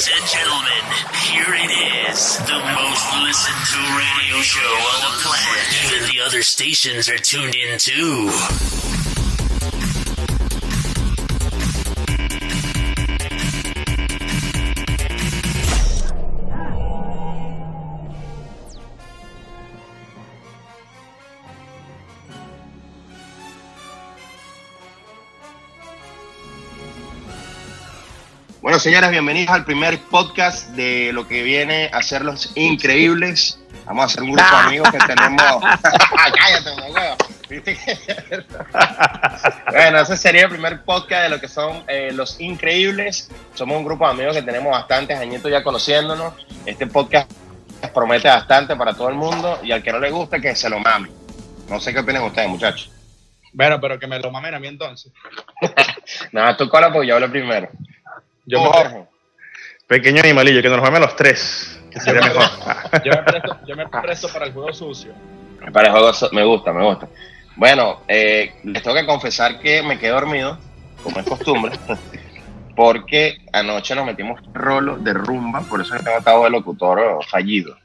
Ladies and gentlemen, here it is. The most listened to radio show on the planet. Even the other stations are tuned in too. Señores, bienvenidos al primer podcast de lo que viene a ser los increíbles. Vamos a hacer un grupo de amigos que tenemos. Cállate, huevo. bueno, ese sería el primer podcast de lo que son eh, los increíbles. Somos un grupo de amigos que tenemos bastantes añitos ya conociéndonos. Este podcast promete bastante para todo el mundo y al que no le guste que se lo mame. No sé qué opinan ustedes, muchachos. Bueno, pero que me lo mamen a mí entonces. Nada, tú cola porque yo hablo primero. Yo me, Jorge. Pequeño animalillo, que nos mamen los tres. Que sería mejor. yo me presto, yo me presto para el juego sucio. Para el juego me gusta, me gusta. Bueno, eh, les tengo que confesar que me quedé dormido, como es costumbre, porque anoche nos metimos rolo de rumba, por eso tengo estado de locutor fallido.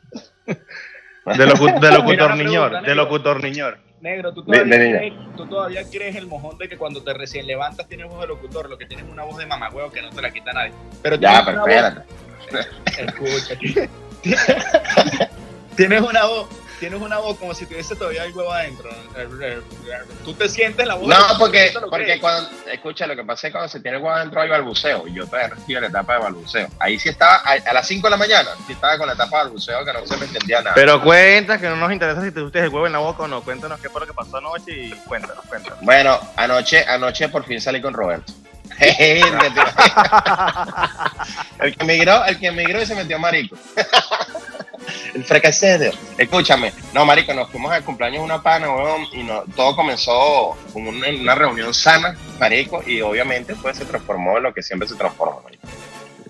De, locu- de Mira locutor niñor, de locutor niñor. Negro, ¿tú todavía, crees, tú todavía crees el mojón de que cuando te recién levantas tienes voz de locutor, lo que tienes es una voz de mamagüeo que no te la quita nadie. Pero Ya, pero espérate. voz- Escucha. tienes una voz, tienes una voz como si tuviese todavía el huevo adentro. Tú te sientes la voz. No, porque, ¿tú te lo porque cuando, escucha, lo que pasa es que cuando se tiene el guado adentro hay balbuceo, y yo todavía estoy en la etapa de balbuceo. Ahí sí estaba, a, a las 5 de la mañana, sí estaba con la etapa de balbuceo que no se me entendía nada. Pero cuenta que no nos interesa si te usted el huevo en la boca o no. Cuéntanos qué fue lo que pasó anoche y cuéntanos, cuéntanos. Bueno, anoche, anoche por fin salí con Roberto. el que emigró, el que emigró y se metió marico. el fracasado. Escúchame, no, marico, nos fuimos al cumpleaños de una pana, weón, y no, todo comenzó con una, una reunión sana, marico, y obviamente pues se transformó en lo que siempre se transforma, marico.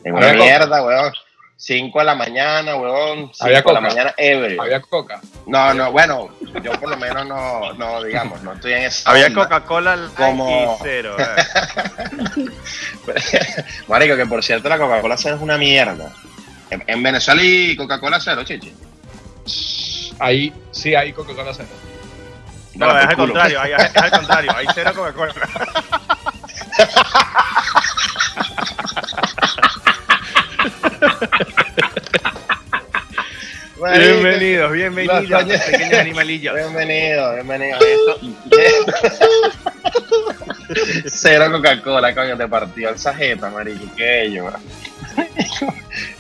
En una mierda, weón. 5 de la mañana, weón. 5 Había de la coca. mañana, ever. Había coca. No, no, bueno, yo por lo menos no, no, digamos, no estoy en esa Había. Coca-Cola Como- y cero. eh. Marico, que por cierto la Coca-Cola es una mierda. En, en Venezuela y Coca-Cola cero, chichi. Ahí, sí, ahí Coca-Cola cero. No, es al contrario, hay- es al contrario. Hay cero Coca-Cola. Bienvenidos, bienvenidos, Los pequeños animalillos. Bienvenido, bienvenido. Esto- Cero Coca-Cola, coño, te partió el sajeta, marico, qué ello, weón.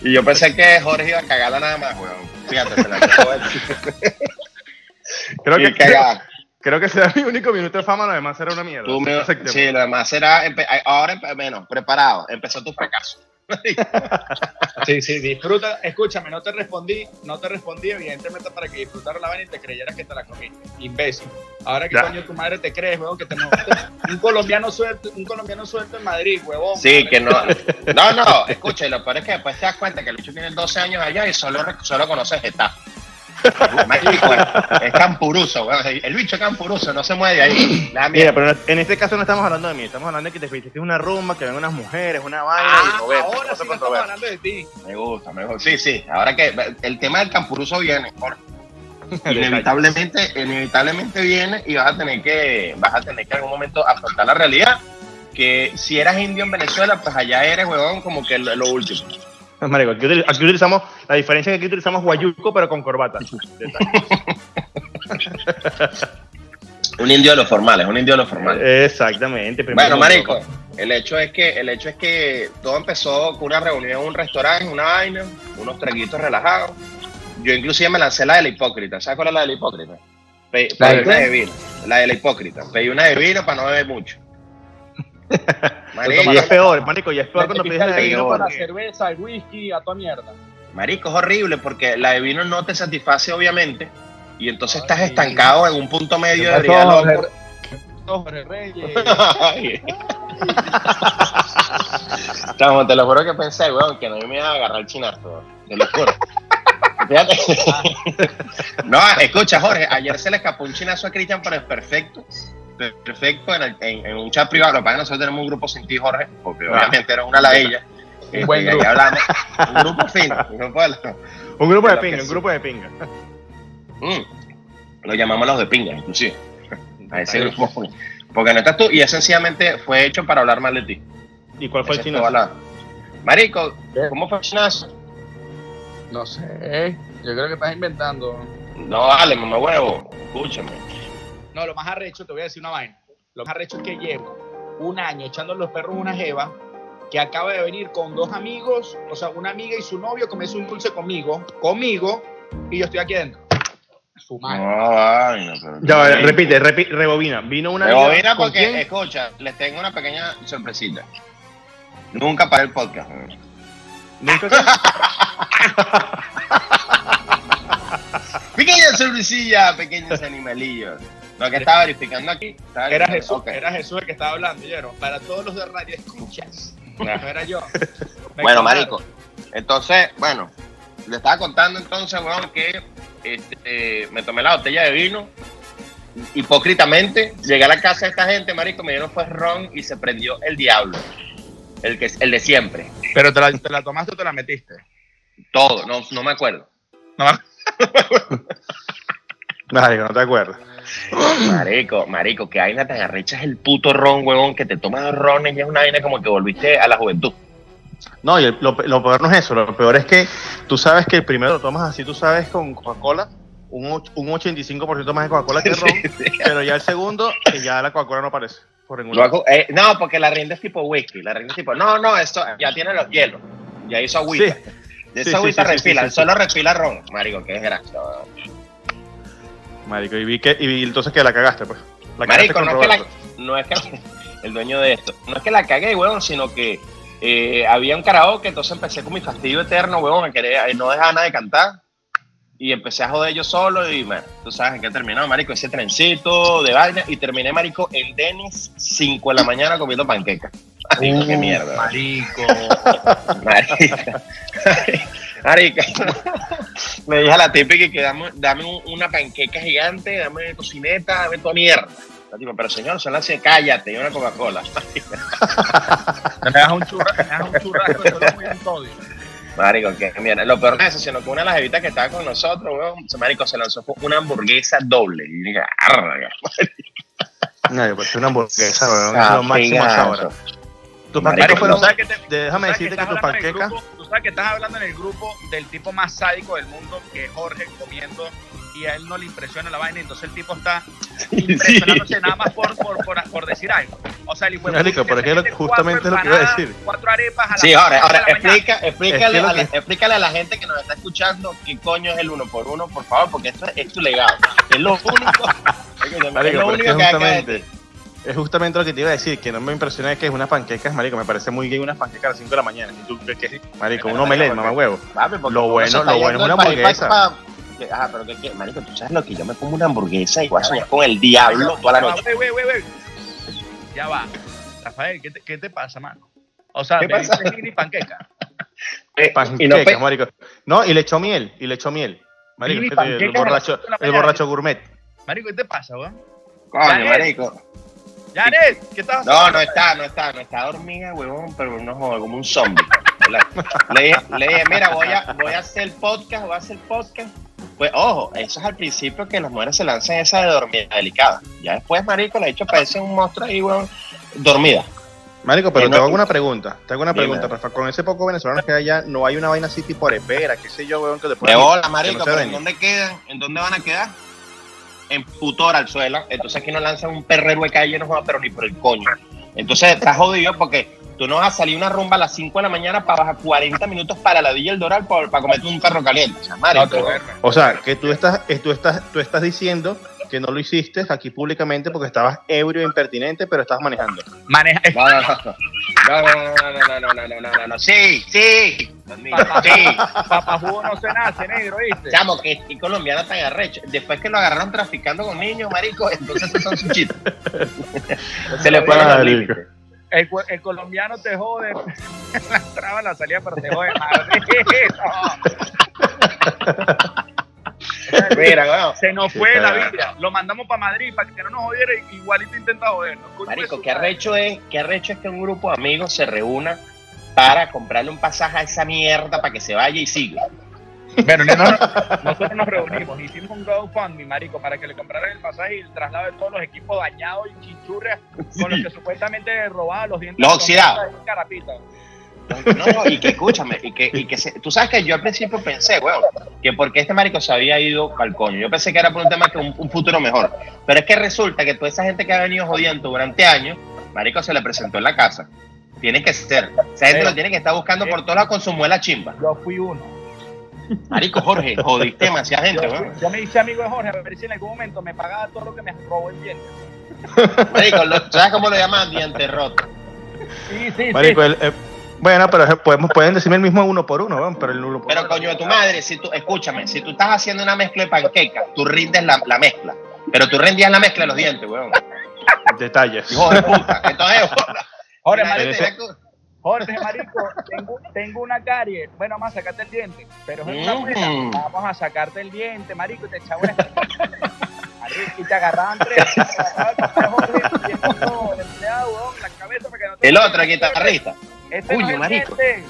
Y yo pensé que Jorge iba a cagarla nada más, weón. Fíjate, se la Creo que, cagada. creo que será mi único minuto de fama, lo demás será una mierda. Tú sí, lo demás será, empe- ahora, menos, preparado, empezó tu fracaso. Sí, sí, disfruta. Escúchame, no te respondí, no te respondí, evidentemente, para que disfrutaras la vaina y te creyeras que te la comiste. Imbécil. Ahora que coño tu madre te crees, huevón, que te un colombiano suelto, un colombiano suelto en Madrid, huevón. Sí, madre. que no. No, no, escucha, y lo peor es que después te das cuenta que el bicho tiene 12 años allá y solo, solo conoce Getafe. Marico, es- campuruso. El bicho es campuruso, no se mueve de ahí. Mira, pero en este caso no estamos hablando de mí, estamos hablando de que te hiciste una rumba, que ven unas mujeres, una vaina Ah, y Roberto. ahora sí no estamos hablando de ti. Me gusta, me gusta. Sí, sí. Ahora que el tema del campuruso viene, inevitablemente, inevitablemente viene y vas a tener que, vas a tener que en algún momento afrontar la realidad. Que si eras indio en Venezuela, pues allá eres, huevón, como que lo, lo último. Marico, aquí, utili- aquí utilizamos, la diferencia es que aquí utilizamos guayuco, pero con corbata. Un indio de los formales, un indio de los formales. Exactamente. Bueno, marico, el hecho es que el hecho es que todo empezó con una reunión en un restaurante, una vaina, unos traguitos relajados. Yo inclusive me lancé la de la hipócrita. ¿Sabes cuál es la de la hipócrita? Pe- ¿La pedí de una de vino. La de la hipócrita. Pedí una de vino para no beber mucho. Y es peor, marico, y es peor cuando pides el de vino porque- cerveza, el whisky, a toda mierda. Marico, es horrible porque la de vino no te satisface, obviamente. Y entonces estás estancado en un punto medio de ¿Qué vida pasó, loco. Jorge Reyes. Ay. Chamo, te lo juro que pensé, weón, que no me iba a agarrar el chinazo, weón. Te lo juro. Fíjate. no, escucha, Jorge, ayer se le escapó un chinazo a Cristian, pero es perfecto. Perfecto en, el- en- en un chat privado. Lo que pasa es que nosotros tenemos un grupo sin ti, Jorge, porque Ah. obviamente era una ladilla. Este, buen ya que grupo. hablamos. Un grupo fino. Un grupo de la- Un grupo de pinga, un grupo de pinga. Mm. Lo llamamos los de pinga, inclusive. A ese grupo. Porque no estás tú, y es sencillamente fue hecho para hablar mal de ti. ¿Y cuál fue el la- Marico, ¿cómo fue el chinazo? No sé. Yo creo que estás inventando. No, dale, mamá huevo. Escúchame. No, lo más arrecho, te voy a decir una vaina. Lo más arrecho es que llevo un año echando los perros una jeva que acaba de venir con dos amigos, o sea, una amiga y su novio comerse un dulce conmigo, conmigo, y yo estoy aquí adentro. Su No, madre. vaina, pero- Ya, va, repite, repi- rebobina. Vino una. Rebobina ¿con porque, quién? escucha, les tengo una pequeña sorpresita. Nunca para el podcast. Nunca Pequeña sorpresilla, pequeños animalillos. Lo que estaba verificando aquí. estaba Era verificando- Jesús, era Jesús el que estaba hablando, ¿oyeron? Para todos los de radio escuchas. No era yo. Me Bueno, contaron. marico. Entonces, bueno, le estaba contando entonces, weón, que este, me tomé la botella de vino. Hipócritamente, llegué a la casa de esta gente, marico, me dieron fue ron y se prendió el diablo. El, que, el de siempre. Pero te la, te la tomaste o te la metiste. Todo, no, no me acuerdo. Marico, no te acuerdas. Marico, marico, que vaina tan arrecha es el puto ron, huevón, que te tomas ron y es una vaina como que volviste a la juventud. No, y el- lo, lo peor no es eso. Lo peor es que tú sabes que el primero lo tomas así, tú sabes, con Coca-Cola, un, un 85% más de Coca-Cola que ron, pero ya el segundo, que ya la Coca-Cola no aparece. Por ningún. Luego, eh, no, porque la rinda es tipo whisky, la rinda es tipo, no, no, esto ya tiene los hielos, ya hizo agüita. Sí. De esa agüita sí, sí, solo refila ron, marico, que es gracia. Marico, y vi que, y vi entonces que la cagaste, pues. La cagaste Marico, no es, que la, no es que el dueño de esto, no es que la cagué, huevón, sino que eh, había un karaoke, entonces empecé con mi fastidio eterno, huevón, a querer, no dejaba nada de cantar. Y empecé a joder yo solo y, man, tú sabes en qué terminó, marico, ese trencito de vaina. Y terminé, marico, en Denis, 5 de la mañana comiendo panquecas. Marico, qué mierda. Marico. Marica. Marica. Me dije a la típica que dame, dame un- una panqueca gigante, dame tocineta, dame toda mierda. La tipa, pero señor, son las cállate, y una Coca-Cola. Me das un churrasco, me das un churrasco. Marico, que mierda. Lo peor es eso, sino que una de las evitas que estaba con nosotros, weón, se- marico, se lanzó fue una hamburguesa doble. Y dije, "Arga". No, pues una hamburguesa, weón. Es lo máximo hasta ahora. Tus panquecas fueron. ¿tú sabes que déjame decirte que tus panquecas. Tú sabes que estás hablando en el grupo del tipo más sádico del mundo, que es Jorge comiendo y a él no le impresiona la vaina, entonces el tipo está impresionándose nada más por, por, por, por decir algo. O sea, el hijo de Marico, puta pero es que justamente lo que iba a decir. Cuatro arepas a las Sí, ahora, ahora la explica, explícale, Es que lo a la, explícale a la gente que nos está escuchando qué coño es el uno por uno, por favor, porque esto es, es tu legado. Es lo único, es Marico, lo único que justamente, es justamente lo que te iba a decir, que no me impresiona es que es unas panquecas, marico, me parece muy gay unas panquecas a las 5 de la mañana. ¿Y tú crees que Marico, un omelette, mamá huevo. Lo bueno- lo bueno es una hamburguesa. Ajá, pero que, que, marico, tú sabes lo que yo me como una hamburguesa y voy a soñar con el diablo toda la Ya va, noche. wey, wey, wey, wey. Ya va. Rafael, ¿qué te, qué te pasa, mano? O sea, ¿Qué me pasa? mini panqueca. Eh, y Panquecas, no pe- marico. No, y le echó miel, y le echó miel. Marico, el borracho, el borracho gourmet. Marico, ¿qué te pasa, weón? Coño, marico. Janet, ¿qué estás No, no está, no está, no está dormida, huevón, pero no joder, como un zombie. Le dije, le dije, mira, voy a, voy a hacer podcast, voy a hacer podcast. Pues ojo, eso es al principio que las mujeres se lanzan esa de dormida delicada. Ya después, marico, le he dicho, parece un monstruo ahí, huevón, dormida. Marico, pero te hago una pregunta. Te hago una Dime. pregunta, Rafa. Con ese poco venezolano que hay allá, no hay una vaina así tipo arepera, qué sé yo, weón, que De ponen- bola, que marico, no pero ¿en dónde quedan? ¿En dónde van a quedar? En putora al suelo. Entonces aquí nos lanzan un perrero de calle, no pero ni por el coño. Entonces estás jodido porque tú no vas a salir una rumba a las 5 de la mañana para bajar 40 minutos para la Villa El Doral para, para comerte un perro caliente. O sea, que tú estás, tú estás, tú estás diciendo que no lo hiciste aquí públicamente porque estabas ebrio e impertinente, pero estabas manejando. Maneja. No, no, no. No, no, no, no, no, no, no, no, Sí, sí. Papá, sí. Papá jugo no se nace, negro, ¿viste? Chamo, que y colombiano tan arrecho. Después que lo agarraron traficando con niños, marico, entonces esos son sus chistes. se le fueron los límites. El, el, colombiano te jode la entrada, la salida, pero te jode. Mira. Se nos fue la vida. Lo mandamos para Madrid para que no nos jodiera. Igualito intenta jodernos. Marico, qué arrecho es, qué arrecho es que un grupo de amigos se reúna para comprarle un pasaje a esa mierda para que se vaya y siga. Bueno, no, no, nosotros nos reunimos, hicimos un GoFundMe, marico, para que le compraran el pasaje y el traslado de todos los equipos dañados y chinchurrias con los que supuestamente robaban los dientes. Los oxidados. No, y que escúchame, y que, y que se- tú sabes que yo al principio pensé, weón, que porque este marico se había ido al coño. Yo pensé que era por un tema que un, un futuro mejor. Pero es que resulta que toda esa gente que ha venido jodiendo durante años, marico se le presentó en la casa. Tiene que ser. Esa gente Eh. lo tiene que estar buscando por todos lados con su muela chimba. Yo fui uno. Marico, Jorge, jodiste demasiada gente, Yo, weón. yo me hice amigo de Jorge a ver si en algún momento me pagaba todo lo que me robó el diente. Marico, lo- ¿sabes cómo lo llaman? Diente roto. Sí, sí, Marico, sí. el- eh, bueno, pero podemos, pueden decirme el mismo uno por uno, weón, pero el uno por Pero uno. coño de tu madre, si tú, escúchame, si tú estás haciendo una mezcla de panqueca, tú rindes la, la mezcla. Pero tú rendías la mezcla de los dientes, weón. Detalles. Hijo de puta. Entonces, Jorge, marico, Jorge, marico, tengo, tengo una carie. Bueno, vamos a sacarte el diente. Pero es una Mm. muela. Vamos a sacarte el diente, marico, y te echaba una Marico, y te agarraban tres. Te agarraban Jorge, y el empleado, weón, la cabeza para que no te- El otro guitarrista. Este Uy, no marico. Ese.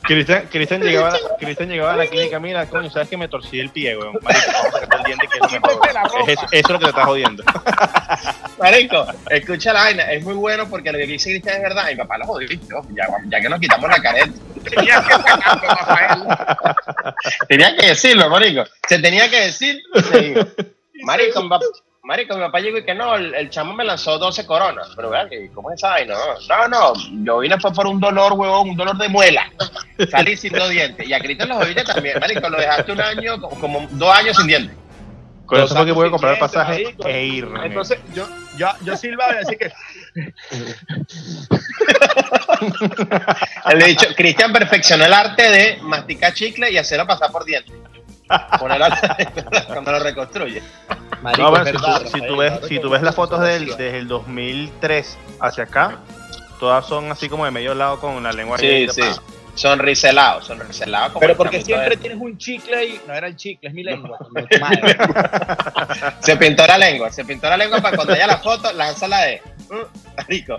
Cristian, Cristian llegaba, Cristian llegaba a la clínica, mira, coño, sabes que me torcí el pie, weón. Marico, vamos a el diente que es lo mejor. Es eso, es lo que te está jodiendo. Marico, escucha la vaina, es muy bueno porque lo que dice Cristian es verdad. Mi papá lo jodió, ya, ya que nos quitamos la careta. Tenía que sacarlo, Rafael. Tenía que decirlo, marico. Se tenía que decir. se dijo. Marico, marico, mi papá llegó y que no, el, el chamo me lanzó 12 coronas. Pero vean, que ¿cómo es esa vaina? No, no, no, yo vine fue por un dolor, huevón, un dolor de muela. Salí sin dos dientes. Y a Cristian los jodiste también, marico. Lo dejaste un año, como, como dos años sin dientes. Con eso fue que a comprar el pasaje marico. e irme. Entonces, yo, yo, yo silbaba y decía que Le he dicho, Cristian perfeccionó el arte de masticar chicle y hacerlo pasar por dientes. Ponerlo cuando lo reconstruye. No, bueno, si, tú, si tú ves, si tú ves las fotos del, desde el 2003 hacia acá, todas son así como de medio lado con la lengua Sí, sí. Sonriselado, sonriselado. como Pero porque siempre tienes un chicle ahí. No era el chicle, es mi lengua. Se pintó la lengua, se pintó la lengua para cuando haya la foto, lánzala de. "Mm, Marico.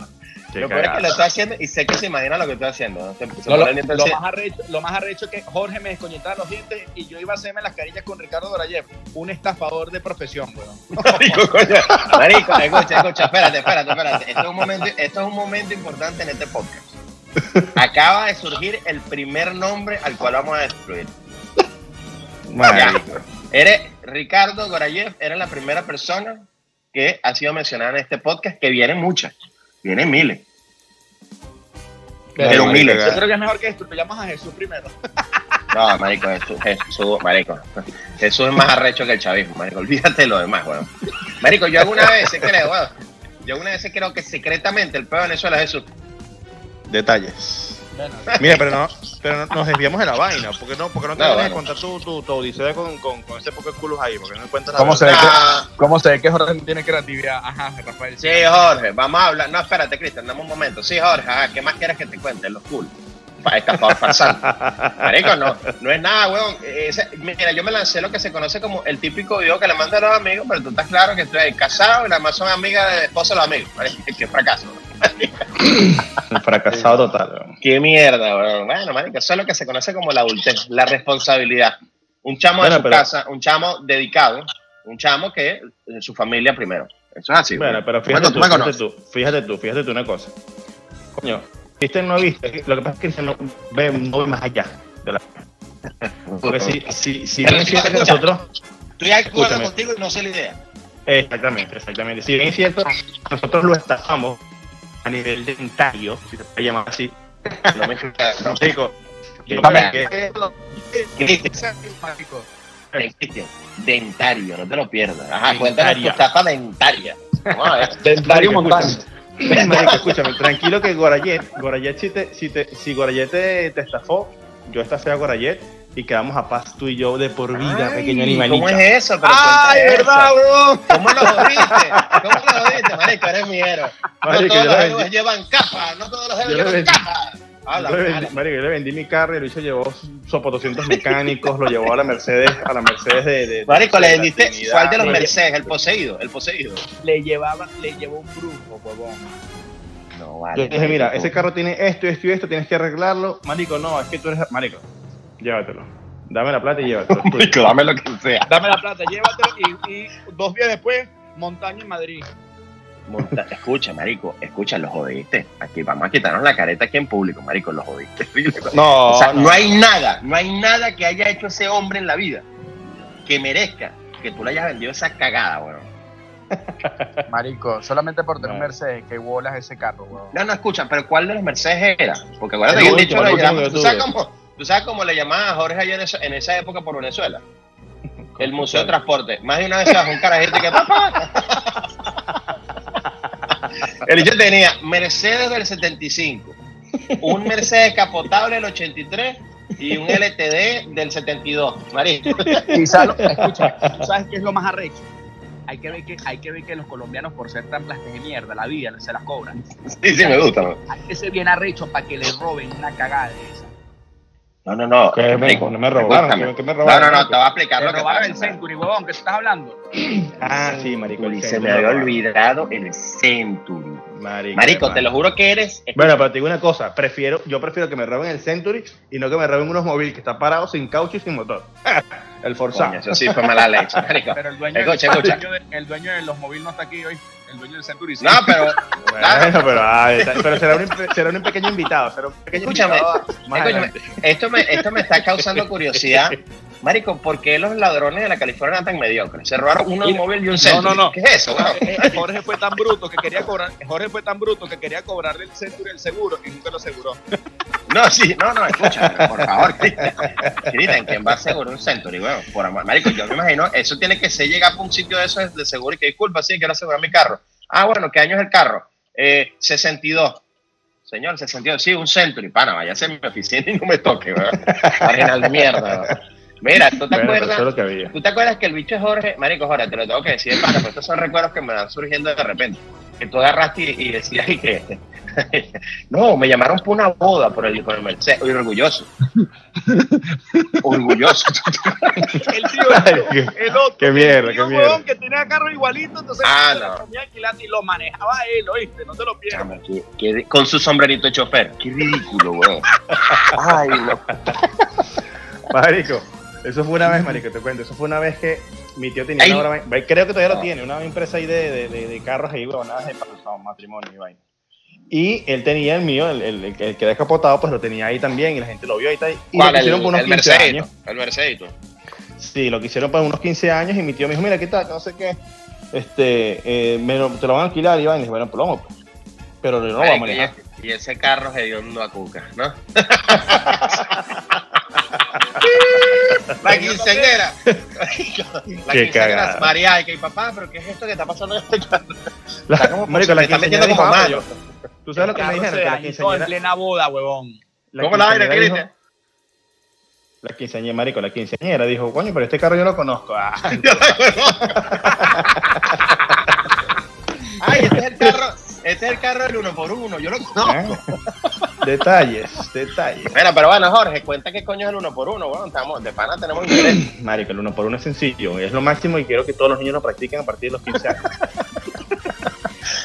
Qué Lo peor es que lo estoy haciendo y sé que se imagina lo que estoy haciendo. ¿no? Se- se No, lo, más arrecho, lo más arrecho es que Jorge me desconectaba los dientes y yo iba a hacerme las carillas con Ricardo Dorayev, un estafador de profesión, weón. Marico, escucha, escucha, espérate, espérate, espérate. Esto es un momento, esto es un momento importante en este podcast. Acaba de surgir el primer nombre al cual vamos a destruir. Marico. Eres Ricardo Gorayev, eres la primera persona que ha sido mencionada en este podcast, que vienen muchas, vienen miles. Pero marico, miles. Yo creo que es mejor que destruyamos a Jesús primero. No, marico, Jesús, Jesús, marico. Jesús es más arrecho que el chavismo, marico. Olvídate de lo demás, weón. Marico, yo alguna vez creo, weón. Yo alguna vez creo que secretamente el peor de Venezuela es Jesús. Detalles. Mira, pero no, pero no- nos desviamos de la vaina. ¿Por qué no, por qué no te No, vienes a contar tu, tu, tu odisea con, con, con ese poco de culos ahí? ¿Por qué no cuentas la ¿Cómo se ve Ah, ¿Cómo se ve que Jorge tiene creatividad? Ajá, Rafael. sí, Jorge, vamos a hablar. No, espérate, Cristian, dame un momento. Sí, Jorge, ah, ¿qué más quieres que te cuente? Los culos. Estafador farsante. Marico, no, no es nada, weón. Ese- mira, yo me lancé lo que se conoce como el típico video que le mando a los amigos, pero tú estás claro que estoy casado y nada más son amigas del esposo de los amigos. Marico, Qué fracaso. Un fracasado total. Qué mierda. Bueno, marico, eso es lo que se conoce como la adultez, la responsabilidad. Un chamo de su pero- casa, un chamo dedicado, un chamo que eh, su familia primero. Eso es así. Bueno, pero fíjate tú fíjate tú, fíjate tú, fíjate tú una cosa. Coño, Cristian no ha visto, lo que pasa es que no ve, no ve más allá. De la, porque si, si, si bien es cierto que nosotros, Estoy de acuerdo contigo y no sé la idea. exactamente, exactamente, si bien es cierto, nosotros lo estafamos a nivel dentario, si se puede llamar así, No me Cristian, dentario, no te lo pierdas. Ajá, Dentaria. cuéntanos tu estafa dentaria. Vamos a ver. Dentario Montaña. Marico, escúchame, tranquilo que Gorayet, Gorayet si te, si te, si Gorayet te, te estafó, yo estafé a Gorayet y quedamos a paz tú y yo de por vida, Ay, pequeño animalito. ¿Cómo es eso? Pero ¡Ay, verdad, weón! ¿Cómo lo jodiste? ¿Cómo lo jodiste, marico? Eres mi héroe. No Marico, todos yo los héroes llevan capa, no todos los Yo héroes le llevan vendí- capa. Yo le, vendí, marico, yo le vendí mi carro y el bicho llevó sopotoscientos mecánicos, lo llevó a la Mercedes, a la Mercedes de. de- Marico, de le vendiste. ¿Cuál de los Mercedes? El poseído, el poseído. Le llevaba, le llevó un brujo, huevón. No, Yo vale. le dije, mira, ese carro tiene esto, esto y esto, tienes que arreglarlo. Marico, no, es que tú eres. Marico, llévatelo. Dame la plata y llévatelo. dame lo que sea. Dame la plata, llévatelo y, y dos días después, montaña en Madrid. Monta- Escucha, marico, escucha, lo jodiste. Aquí vamos a quitarnos la careta aquí en público, marico, lo jodiste. No, O sea, no hay nada, no hay nada que haya hecho ese hombre en la vida que merezca que tú le hayas vendido esa cagada, weón. Marico, solamente por tener Claro. Mercedes, que bolas ese carro, huevón. No, no, escucha, pero ¿cuál de los Mercedes era? Porque acuérdate El que último, dicho lo el último llama- que ¿tú, yo sabes cómo, ¿Tú sabes cómo le llamaban a Jorge ayer en esa- en esa época por Venezuela? El Museo de Transporte. Más de una vez se bajó un carajito que papá. El dicho tenía Mercedes del 75, un Mercedes capotable del 83 y un LTD del 72. Marico. Y sabes lo- escucha, ¿tú sabes qué es lo más arrecho? Hay que ver que, hay que, ver que los colombianos, por ser tan plastes de mierda, la vida se las cobran. Sí, sí, me gusta. ¿no? Hay que ser bien arrecho para que le roben una cagada de esa. No, no, no. Que me- no me robaron, que- me No, robaron, no, no, te voy a explicar Te lo que robaron el Century, huevón, ¿qué estás hablando? Ah, sí, marico. el se me había olvidado el Century. Marico, te lo juro que eres. Bueno, pero te digo una cosa, prefiero, yo prefiero que me roben el Century y no que me roben unos móviles que están parados sin caucho y sin motor. el Forzado. Coño, eso sí fue mala leche, marico. Pero el dueño, Escucha, el, escucha. dueño de, el dueño de los móviles no está aquí hoy. El dueño del Century sí. No, pero Bueno, pero, ah, pero será, un, será un pequeño invitado, será un pequeño Escúchame, invitado esto me, esto me está causando curiosidad. Marico, ¿por qué los ladrones de la California eran tan mediocres? Se robaron Mira, móvil y un no, Century. no, no. ¿Qué es eso, weón? Eh, eh, Jorge fue tan bruto que quería cobrar, Jorge fue tan bruto que quería cobrarle el Century el seguro y nunca lo aseguró. No, sí, no, no, escucha, por favor. Cristian, ¿quién va a asegurar un Century, weón? Por amor, marico, yo me imagino, eso tiene que ser llegar a un sitio de eso de seguro y que disculpa, sí, quiero asegurar mi carro. Ah, bueno, ¿qué año es el carro? Eh, 62. Señor, 62, sí, un Century, pana, vaya a mi oficina y no me toque, weón. De mierda. Mira, ¿tú te Bueno, acuerdas? eso es lo que había. ¿Tú te acuerdas que el bicho es Jorge? Marico, Jorge, te lo tengo que decir de pana, pero estos son recuerdos que me van surgiendo de repente. Que tú agarraste y, y decías y que... no, me llamaron por una boda por el, por el Mercedes. Orgulloso. orgulloso. El tío, qué- el otro. qué mierda, el tío, qué mierda. que tenía carro igualito, entonces Ah, no. ponía alquilando y lo manejaba él, oíste, no te lo pierdas. Chamo, qué- qué- con su sombrerito de chofer. Qué ridículo, weón. Ay, no. Marico, eso fue una vez, marico, te cuento, eso fue una vez que mi tío tenía Ay. una broma- creo que todavía lo tiene, una empresa ahí de, de, de- de carros ahí, huevonadas de patrón, matrimonio y vaina. Y él tenía el mío, el, el, el que era descapotado, pues lo tenía ahí también y la gente lo vio ahí. está ahí. Y lo quisieron por unos el 15 Mercedito. años. El Mercedito. Sí, lo quisieron por unos 15 años y mi tío me dijo, mira, ¿qué tal? No sé qué. Este, eh, me lo- te lo van a alquilar y vaina. Y dije, bueno, pues vamos, pues. Pero no lo vamos a manejar. ese- y ese carro es hediondo a cuca, ¿no? La quinceañera. La quinceañera. cagada. María, y que papá, pero ¿qué es esto que está pasando en este carro? La, como- marico, la quinceañera como ah, malo. yo- ¿Tú sabes lo que me dijeron? la dañó en quinceañera, plena boda, huevón. ¿Cómo la vaina, quinceañera Cristian? La quinceañera, marico, la quinceañera dijo, coño, pero este carro yo lo conozco. Ah, Ay, este es el carro, este es el carro del uno por uno, yo lo conozco. Detalles, detalles. Mira, pero bueno, Jorge, cuenta qué coño es el uno por uno, bueno, estamos, de pana tenemos interés. Marico, el uno por uno es sencillo, es lo máximo y quiero que todos los niños lo practiquen a partir de los 15 años.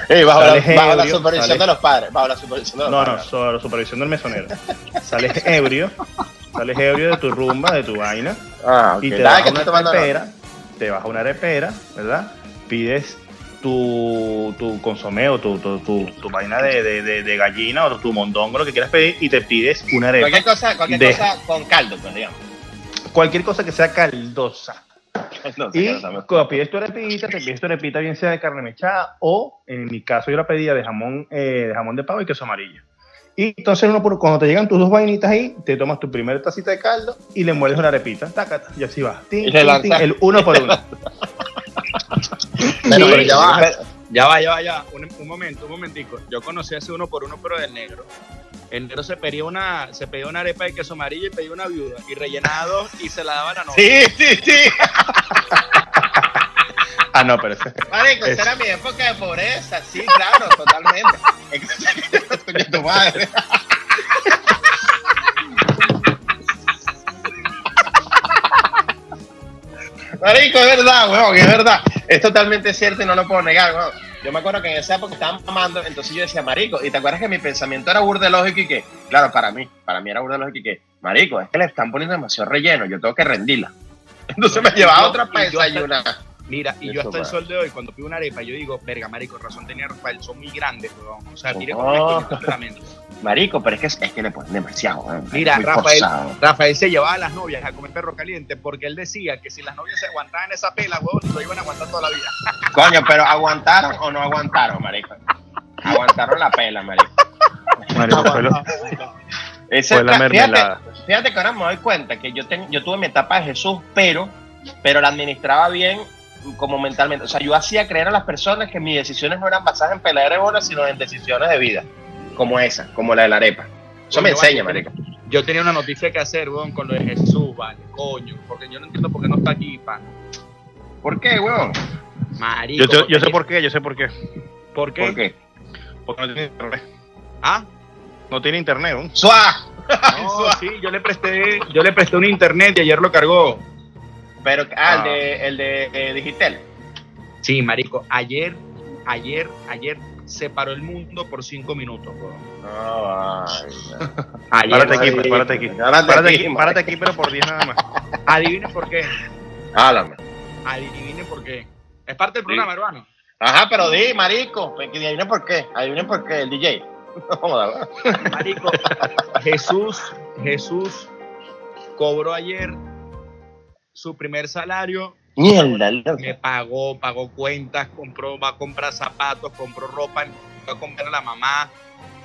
Ey, bajo, la, bajo la supervisión sales- de los padres, bajo la supervisión de los No, no, padres. sobre supervisión del mesonero. Sales ebrio, sales ebrio de tu rumba, de tu vaina, Ah, ok. y te vas una arepera, te vas a una arepera, ¿verdad? Pides tu, tu consomé o tu, tu, tu, tu vaina de, de, de, gallina o tu mondongo, lo que quieras pedir, y te pides una arepa. Cualquier cosa, cualquier De- cosa con caldo, pues digamos. Cualquier cosa que sea caldosa. No Y cuando pides tu arepita, te pides tu arepita bien sea de carne mechada o, en mi caso, yo la pedía de jamón, eh, de jamón de pavo y queso amarillo. Y entonces uno por, cuando te llegan tus dos vainitas ahí, te tomas tu primera tacita de caldo y le mueles una arepita, tácata, y así va. Tin, el uno por uno. Pero, Sí, pero ya va. Ya va, ya va, ya va. Un, un momento, un momentico. Yo conocí ese uno por uno, pero del negro. El negro se pedía una, se pedía una arepa de queso amarillo y pedía una viuda. Y rellenaba dos y se la daban a novia. Sí, sí, sí. Ah, no, pero ese- Marico, Es- esa era mi época de pobreza, sí, claro, totalmente. Coño, tu madre. Marico, es verdad, weón, es verdad. Es totalmente cierto y no lo puedo negar, weón. Yo me acuerdo que en esa época estaban mamando, entonces yo decía, marico, y te acuerdas que mi pensamiento era burda lógico y que, claro, para mí, para mí era burda lógico y que, marico, es que le están poniendo demasiado relleno, yo tengo que rendirla. Entonces me llevaba otra para desayunar. Mira, y yo hasta el sol de hoy, cuando pido una arepa, yo digo, verga, marico, razón tenía Rafael, son muy grandes, weón. O sea, me Oh. mente. Marico, pero es que, es que le ponen demasiado, weón. Mira, Rafael, forzado. Rafael se llevaba a las novias a comer perro caliente porque él decía que si las novias se aguantaban esa pela, weón, lo iban a aguantar toda la vida. Coño, pero ¿aguantaron o no aguantaron, marico? Aguantaron la pela, marico. Marico, fue, lo- Ese fue la mermelada. Fíjate, fíjate que ahora me doy cuenta que yo, ten- yo tuve mi etapa de Jesús, pero, pero la administraba bien como mentalmente. O sea, yo hacía creer a las personas que mis decisiones no eran basadas en pelear de bolas, sino en decisiones de vida, como esa, como la de la arepa. Eso me enseña, vale, marico. Yo tenía una noticia que hacer, weón, con lo de Jesús, vale, coño, porque yo no entiendo por qué no está aquí, pan. ¿Por qué, weón? Marico. yo, te- yo sé por qué, yo sé por qué. ¿Por qué? ¿Por qué? Porque no tiene internet. Ah, No tiene internet, ¿no? ¡Suá! no, sí, yo le presté, yo le presté un internet y ayer lo cargó. Pero, ah, Ah. el de, el de eh, Digital. Sí, marico, ayer, ayer, ayer se paró el mundo por cinco minutos, ay, no. Ayer, Párate aquí, párate aquí. Párate Párate aquí, párate aquí, pero por 10 nada más. Adivinen por qué. Háblame. Adivinen por qué. Es parte del programa, hermano. Ajá, pero di, marico. Adivinen por qué. Adivinen por qué, el DJ. Marico, Jesús, Jesús cobró ayer su primer salario, Mierda, me pagó, pagó cuentas, compró, va a comprar zapatos, compró ropa, va a comprar a la mamá.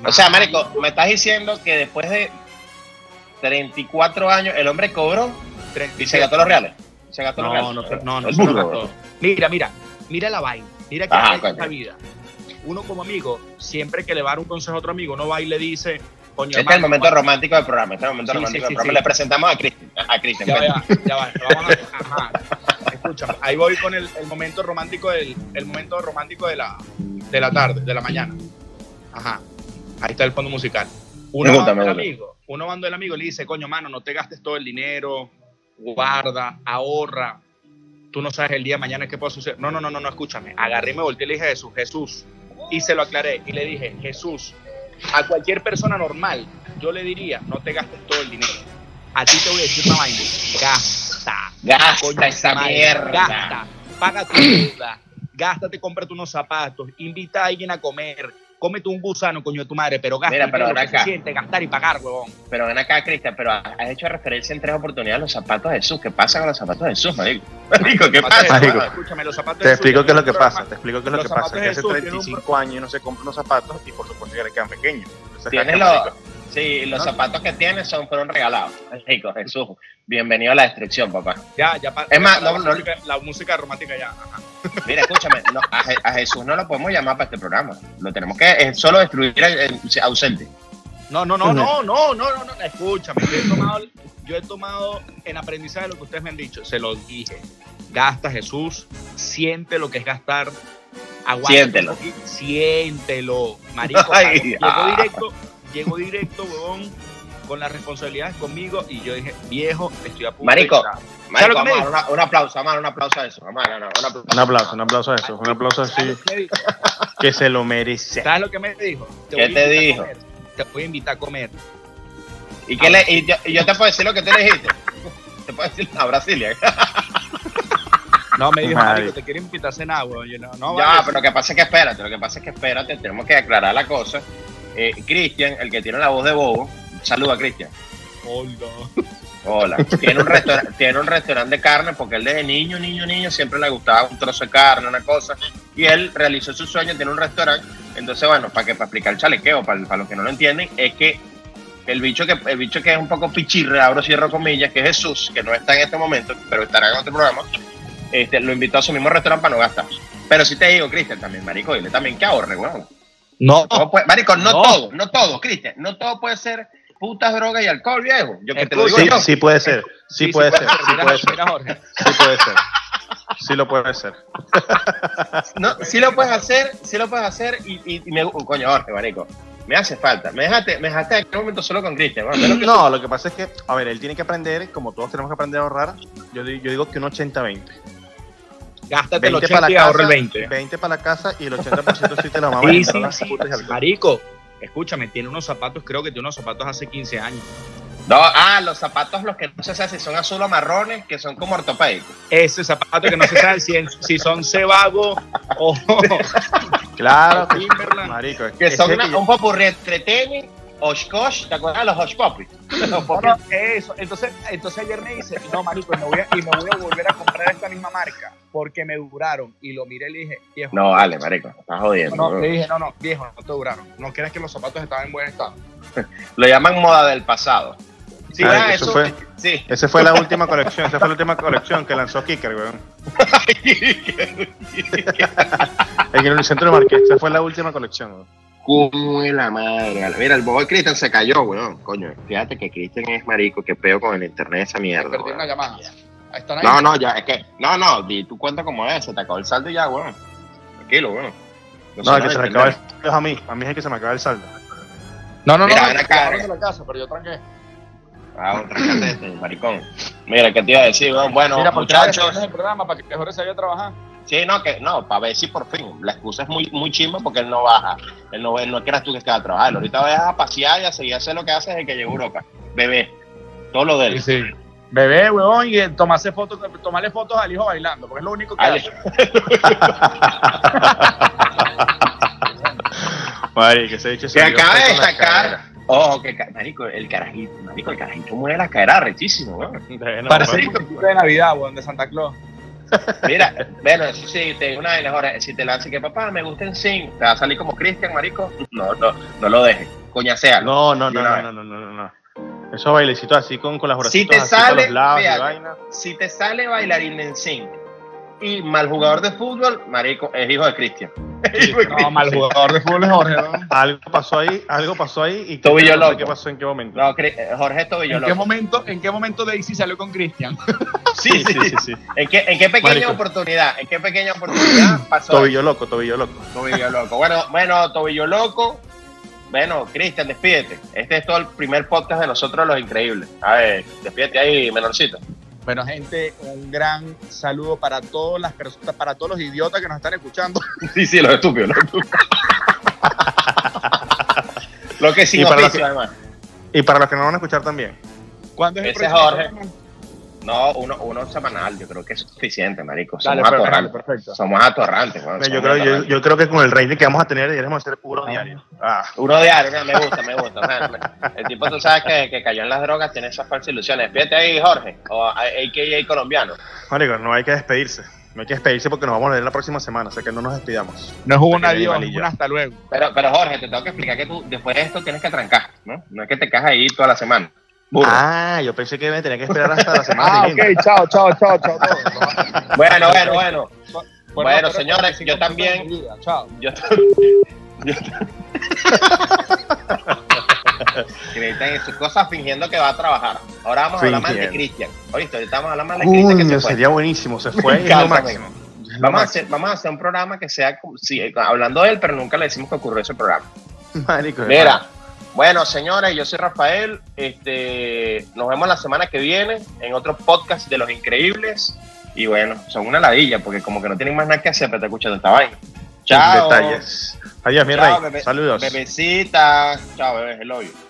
O sea, marico, me estás diciendo que después de 34 años el hombre cobró y se gastó los reales. Se gastó los reales. no, no, no, El gastó. Mira, mira, mira la vaina. Mira que Ajá, hay en esta vida. Uno como amigo, siempre que le va a dar un consejo a otro amigo, no va y le dice, coño, Este es el momento romántico del programa. Este es el momento Sí, romántico sí, del programa. Le presentamos a Cristian. A Cristian. Ya ven. va, ya va. Vamos a, ajá. Escúchame, ahí voy con el, el momento romántico del el momento romántico de la, de la tarde, de la mañana. Ajá. Ahí está el fondo musical. Uno gusta, el amigo, uno donde el amigo y le dice, coño, mano, no te gastes todo el dinero, guarda, ahorra. Tú no sabes el día de mañana qué puede suceder. No, no, no, no, no, escúchame. Agarré y me volteé y le dije a Jesús, Jesús. Y se lo aclaré y le dije, Jesús, a cualquier persona normal, yo le diría, no te gastes todo el dinero. A ti te voy a decir una vaina. Gasta. Gasta Coño, esa madre, mierda. Gasta. Paga tu deuda. Gástate, cómprate unos zapatos. Invita a alguien a comer. Cómete un gusano, coño de tu madre, pero gasta. Mira, pero acá. siente gastar y pagar, huevón. Pero ven acá, Cristian, pero has hecho referencia en tres oportunidades a los zapatos de Jesús. ¿Qué pasa con los zapatos de Jesús, marico? Marico, ¿qué Zapatos de pasa? Marico. Escúchame, los zapatos Te de explico qué es lo que pasa, te explico qué es lo que pasa. Que hace Jesús tienen un 35 años no se compra unos zapatos y por supuesto que le quedan pequeños. Entonces, Tienes ¿sabes qué, los? Sí, los No. zapatos que tienes son, fueron regalados. Marico, Jesús, bienvenido a la destrucción, papá. Ya, ya Es más, la, no, no. música, la música romántica ya. Ajá. Mira, escúchame, no, a, Je- a Jesús no lo podemos llamar para este programa. Lo tenemos que es solo destruir el, el ausente. No, no, no, no, no, no, no, no, escúchame. Yo he tomado, yo he tomado en aprendizaje lo que ustedes me han dicho. Se lo dije. Gasta, Jesús. Siente lo que es gastar. Aguanta Siéntelo. Siéntelo. Marico, Ay, llegó ah. directo, llegó directo, huevón, con las responsabilidades conmigo. Y yo dije, viejo, estoy a punto Marico, de... Marico, lo que vamos me a dar una- un aplauso, vamos a dar un aplauso a eso. Un aplauso. Un aplauso, un aplauso a eso, un aplauso ¿Sabes así lo que me dijo? que se lo merece. ¿Sabes lo que me dijo? ¿Qué voy a te invitar a dijo? comer. Te voy a invitar a comer. ¿Y, qué le, y, yo, y yo te puedo decir lo que tú le dijiste. Te puedo decir a Brasilia. No, me dijo, Madre. marico, te quiero invitar a cenar. Yo no, no, ya, vale. pero lo que pasa es que espérate, lo que pasa es que espérate, tenemos que aclarar la cosa. Eh, Cristian, el que tiene la voz de bobo, saluda a Cristian. Hola. Hola. Tiene un, restaurante, tiene un restaurante de carne porque él desde niño, niño, niño siempre le gustaba un trozo de carne, una cosa. Y él realizó su sueño, tiene un restaurante. Entonces, bueno, para que para explicar el chalequeo, para, para los que no lo entienden, es que el bicho que el bicho que es un poco pichirre, abro cierro comillas, que es Jesús, que no está en este momento, pero estará en otro programa, este, lo invitó a su mismo restaurante para no gastar. Pero sí te digo, Cristian, también, marico, dile también que ahorre, weón. No, Todo puede- marico, no, No. todo, no todo, Cristian, no todo puede ser putas, drogas y alcohol, viejo. Yo que te lo digo Sí, yo. sí puede ser, sí puede ser, sí puede ser, sí puede ser. Sí lo puede ser. No, sí lo puedes hacer, sí lo puedes hacer y, y- y me coño, Jorge, marico. Me hace falta. Me dejaste, me dejaste en aquel momento solo con Cristian. ¿no? Ve lo que pasa es que, a ver, él tiene que aprender, como todos tenemos que aprender a ahorrar. Yo, yo digo que un 80-20. Gástate el 20 80 para y la ahorra el casa, 20. 20 para la casa y el 80% sí te lo vamos a Sí, sí, las sí. alcohol. Marico, escúchame, tiene unos zapatos, creo que tiene unos zapatos hace 15 años. No, ah, los zapatos, los que no se sabe si son azul o marrones, que son como ortopédicos. Ese zapato que no se sabe si, si son Cebago o Claro, que- marico. es Que son que una- yo- un popurrí entre tenis, Oshkosh, ¿te acuerdas de los Osh Poppies? Los No, no, eso. Entonces, entonces ayer me dice, no, marico, y me, voy a, y me voy a volver a comprar esta misma marca porque me duraron. Y lo miré y le dije, viejo. No, vale, marico, estás jodiendo. No, le dije, no, no, viejo, no te duraron. No creas que los zapatos estaban en buen estado. Lo llaman moda del pasado. Sí, Ah, ah, eso eso, fue- sí. Esa fue la última colección, esa fue la última colección que lanzó Kicker, weón. En el centro de Marqués, esa fue la última colección, weón. Como de la madre. Mira, el bobo de Cristian se cayó, weón. Coño, fíjate que Cristian es marico, que peo con el internet esa mierda. Perdí weón. una llamada. Ahí están ahí. No, no, ya, es que, no, no, di tu cuenta como es, se te acabó el saldo y ya, weón. Tranquilo, weón. No, el que se me acaba el es a mí, a mí es el que se me acaba el saldo. no, no, no. Mira, no, me acá, eh. la casa, pero yo tranqué. Ah, un trancatete, maricón. Mira, ¿qué te iba a decir, weón? Bueno, Mira, ¿por qué no muchachos. el programa para que Jorge se vaya a trabajar? Sí, no, que no, para ver si por fin. La excusa es muy, muy chimba porque él no baja. Él no, él no quieras tú que esté a trabajar. Ahorita vas a pasear y a seguir a hacer lo que hace desde que llegó a Europa. Bebé. Todo lo de él. sí. Bebé, huevón, y tomarse fotos, tomarle fotos al hijo bailando, porque es lo único que Ale. hace. Marico, ese dicho Que acaba de cadera. Ojo, que marico, el carajito, marico, el carajito mueve la cadera rechísimo, weón. Bueno, Parece muñequito de Navidad, huevón, de Santa Claus. Mira, bueno, eso sí, te digo una de las horas, si te lanzas que papá, me gusta en zinc, te va a salir como Cristian, marico. No, no, no lo dejes. Coñasea. No, no, no, no, no, no, no, no, no. Esos bailecitos así con, con las Si bracitos te así sale, los lados y fíjate. vaina. Si te sale bailarín en zinc y mal jugador de fútbol, marico, es hijo de Cristian. No, mal jugador de fútbol es Jorge, ¿no? Algo pasó ahí, algo pasó ahí y Tobillo no sé loco. qué pasó en qué momento. No, eh, Jorge Tobillo ¿En qué loco. momento, en qué momento Daisy salió con Cristian? Sí, sí, sí. sí. ¿En qué, en qué pequeña Marico. oportunidad? ¿En qué pequeña oportunidad pasó? Tobillo loco, tobillo loco. Tobillo loco. Bueno, bueno, Tobillo loco. Bueno, Cristian, despídete. Este es todo el primer podcast de nosotros, los increíbles. A ver, despídete ahí, menorcito. Bueno, gente, un gran saludo para todas las personas, para todos los idiotas que nos están escuchando. Sí, sí, los estúpidos, los estúpidos. lo que sin Y para los que-. Y para los que no van a escuchar también. ¿Cuándo es el Ese es próximo Jorge. programa? No, uno, uno semanal, yo creo que es suficiente, marico. Dale, Somos perfecto, atorrantes. perfecto. Somos atorrantes, weón, Yo creo, yo, atorrantes. yo creo que con el rating que vamos a tener, deberíamos hacer puro diario. Ah, Uno diario, no, me gusta, me gusta. man. El tipo, tú sabes que, que cayó en las drogas, tiene esas falsas ilusiones. Despídete ahí, Jorge, o AKA colombiano. marico, no hay que despedirse. No hay que despedirse porque nos vamos a ver la próxima semana, o sea que no nos despidamos. No es un adiós, un hasta luego. Pero, pero Jorge, te tengo que explicar que tú después de esto tienes que trancar, ¿no? No es que te cajas ahí toda la semana. Burro. Ah, yo pensé que me tenía que esperar hasta la semana Ah, siguiente. ok, chao, chao, chao, chao. Bueno, bueno, bueno. Bueno, señores, yo también-. Chao. Yo, yo Cristian y sus cosas fingiendo que va a trabajar. Ahora vamos a hablar mal de. Cristian. Oíste, ahorita vamos a hablar mal de Cristian que se fue. sería buenísimo, se fue es lo máximo. Vamos a, hacer, vamos a hacer un programa que sea sí, hablando de él, pero nunca le decimos que ocurrió ese programa. Marico, Mira. Bueno, señores, yo soy Rafael. Este, nos vemos la semana que viene en otro podcast de Los Increíbles. Y bueno, son una ladilla porque como que no tienen más nada que hacer, pero te escuchando esta vaina. Chao. Detalles. Adiós, mi Chao, rey. Saludos. Bebecita. Chao, bebé. Hello you.